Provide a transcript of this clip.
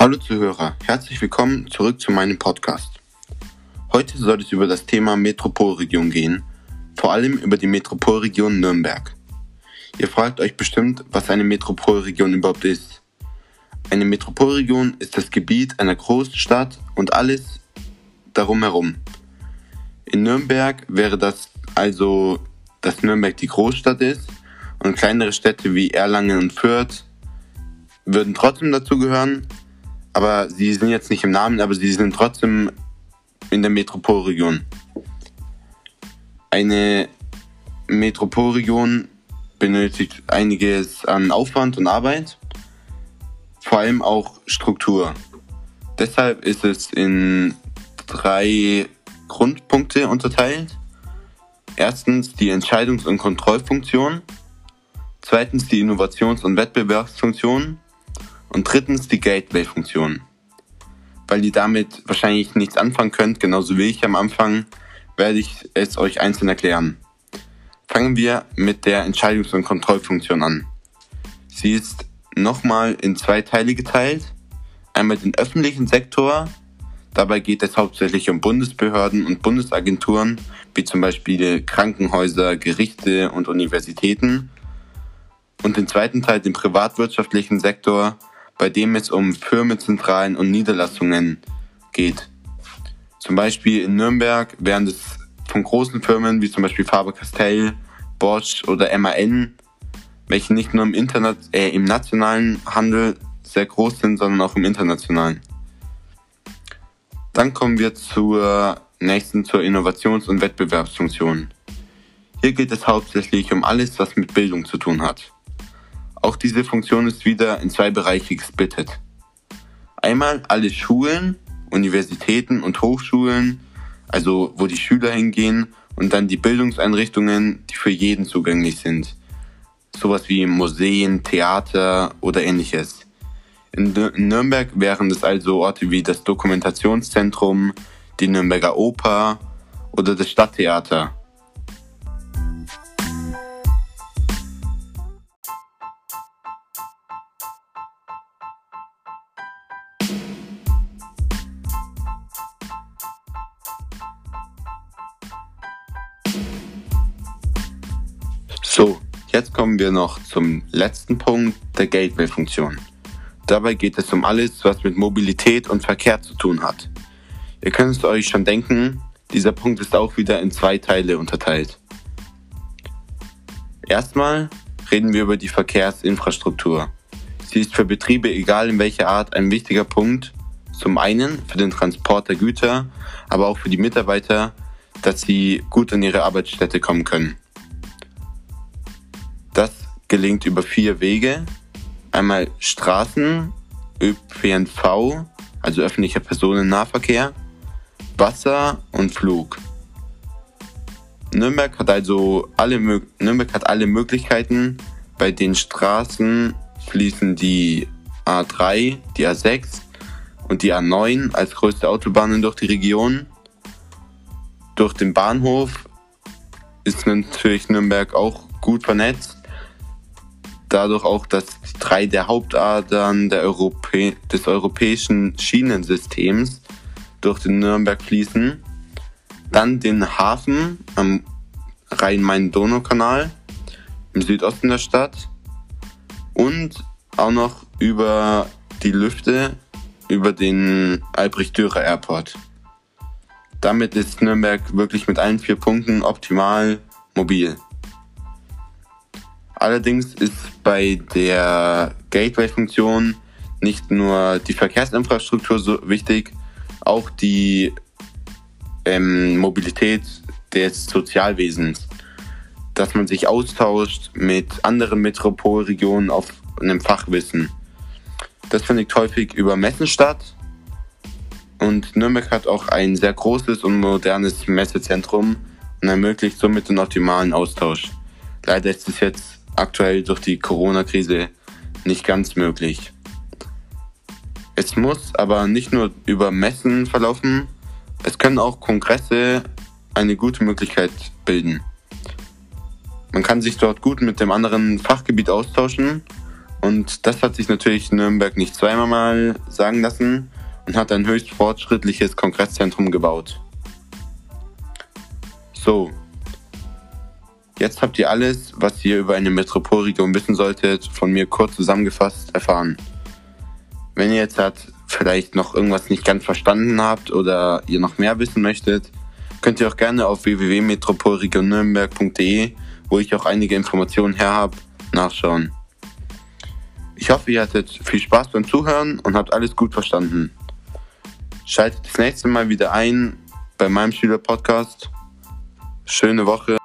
Hallo Zuhörer, herzlich willkommen zurück zu meinem Podcast. Heute soll es über das Thema Metropolregion gehen, vor allem über die Metropolregion Nürnberg. Ihr fragt euch bestimmt, was eine Metropolregion überhaupt ist. Eine Metropolregion ist das Gebiet einer Großstadt und alles darum herum. In Nürnberg wäre das also, dass Nürnberg die Großstadt ist und kleinere Städte wie Erlangen und Fürth würden trotzdem dazugehören, aber sie sind jetzt nicht im Namen, aber sie sind trotzdem in der Metropolregion. Eine Metropolregion benötigt einiges an Aufwand und Arbeit, vor allem auch Struktur. Deshalb ist es in drei Grundpunkte unterteilt. Erstens die Entscheidungs- und Kontrollfunktion, zweitens die Innovations- und Wettbewerbsfunktion und drittens die Gateway-Funktion. Weil ihr damit wahrscheinlich nichts anfangen könnt, genauso wie ich am Anfang, werde ich es euch einzeln erklären. Fangen wir mit der Entscheidungs- und Kontrollfunktion an. Sie ist nochmal in zwei Teile geteilt. Einmal den öffentlichen Sektor. Dabei geht es hauptsächlich um Bundesbehörden und Bundesagenturen, wie zum Beispiel Krankenhäuser, Gerichte und Universitäten. Und den zweiten Teil, den privatwirtschaftlichen Sektor, bei dem es um Firmenzentralen und Niederlassungen geht. Zum Beispiel in Nürnberg wären es von großen Firmen wie zum Beispiel Faber-Castell, Bosch oder MAN, welche nicht nur im, Internet, äh, im nationalen Handel sehr groß sind, sondern auch im internationalen. Dann kommen wir zur nächsten, zur Innovations- und Wettbewerbsfunktion. Hier geht es hauptsächlich um alles, was mit Bildung zu tun hat. Auch diese Funktion ist wieder in zwei Bereiche gesplittet. Einmal alle Schulen, Universitäten und Hochschulen, also wo die Schüler hingehen, und dann die Bildungseinrichtungen, die für jeden zugänglich sind. Sowas wie Museen, Theater oder ähnliches. In Nürnberg wären es also Orte wie das Dokumentationszentrum, die Nürnberger Oper oder das Stadttheater. So, jetzt kommen wir noch zum letzten Punkt der Gateway-Funktion. Dabei geht es um alles, was mit Mobilität und Verkehr zu tun hat. Ihr könnt es euch schon denken, dieser Punkt ist auch wieder in zwei Teile unterteilt. Erstmal reden wir über die Verkehrsinfrastruktur. Sie ist für Betriebe, egal in welcher Art, ein wichtiger Punkt. Zum einen für den Transport der Güter, aber auch für die Mitarbeiter, dass sie gut an ihre Arbeitsstätte kommen können gelingt über vier Wege. Einmal Straßen, ÖPNV, also öffentlicher Personennahverkehr, Wasser und Flug. Nürnberg hat also alle, Nürnberg hat alle Möglichkeiten. Bei den Straßen fließen die A3, die A6 und die A9 als größte Autobahnen durch die Region. Durch den Bahnhof ist natürlich Nürnberg auch gut vernetzt dadurch auch, dass drei der Hauptadern der Europä des europäischen Schienensystems durch den Nürnberg fließen. Dann den Hafen am Rhein-Main-Donau-Kanal im Südosten der Stadt und auch noch über die Lüfte über den Albrecht-Dürer Airport. Damit ist Nürnberg wirklich mit allen vier Punkten optimal mobil. Allerdings ist bei der Gateway-Funktion nicht nur die Verkehrsinfrastruktur so wichtig, auch die ähm, Mobilität des Sozialwesens. Dass man sich austauscht mit anderen Metropolregionen auf einem Fachwissen. Das findet häufig über Messen statt. Und Nürnberg hat auch ein sehr großes und modernes Messezentrum und ermöglicht somit den optimalen Austausch. Leider ist es jetzt aktuell durch die Corona-Krise nicht ganz möglich. Es muss aber nicht nur über Messen verlaufen, es können auch Kongresse eine gute Möglichkeit bilden. Man kann sich dort gut mit dem anderen Fachgebiet austauschen Und das hat sich natürlich Nürnberg nicht zweimal mal sagen lassen und hat ein höchst fortschrittliches Kongresszentrum gebaut. So, jetzt habt ihr alles, was ihr über eine Metropolregion wissen solltet, von mir kurz zusammengefasst erfahren. Wenn ihr jetzt hat, vielleicht noch irgendwas nicht ganz verstanden habt oder ihr noch mehr wissen möchtet, könnt ihr auch gerne auf www.metropolregionnürnberg.de, wo ich auch einige Informationen her habe, nachschauen. Ich hoffe, ihr hattet viel Spaß beim Zuhören und habt alles gut verstanden. Schaltet das nächste Mal wieder ein bei meinem Schülerpodcast. Schöne Woche.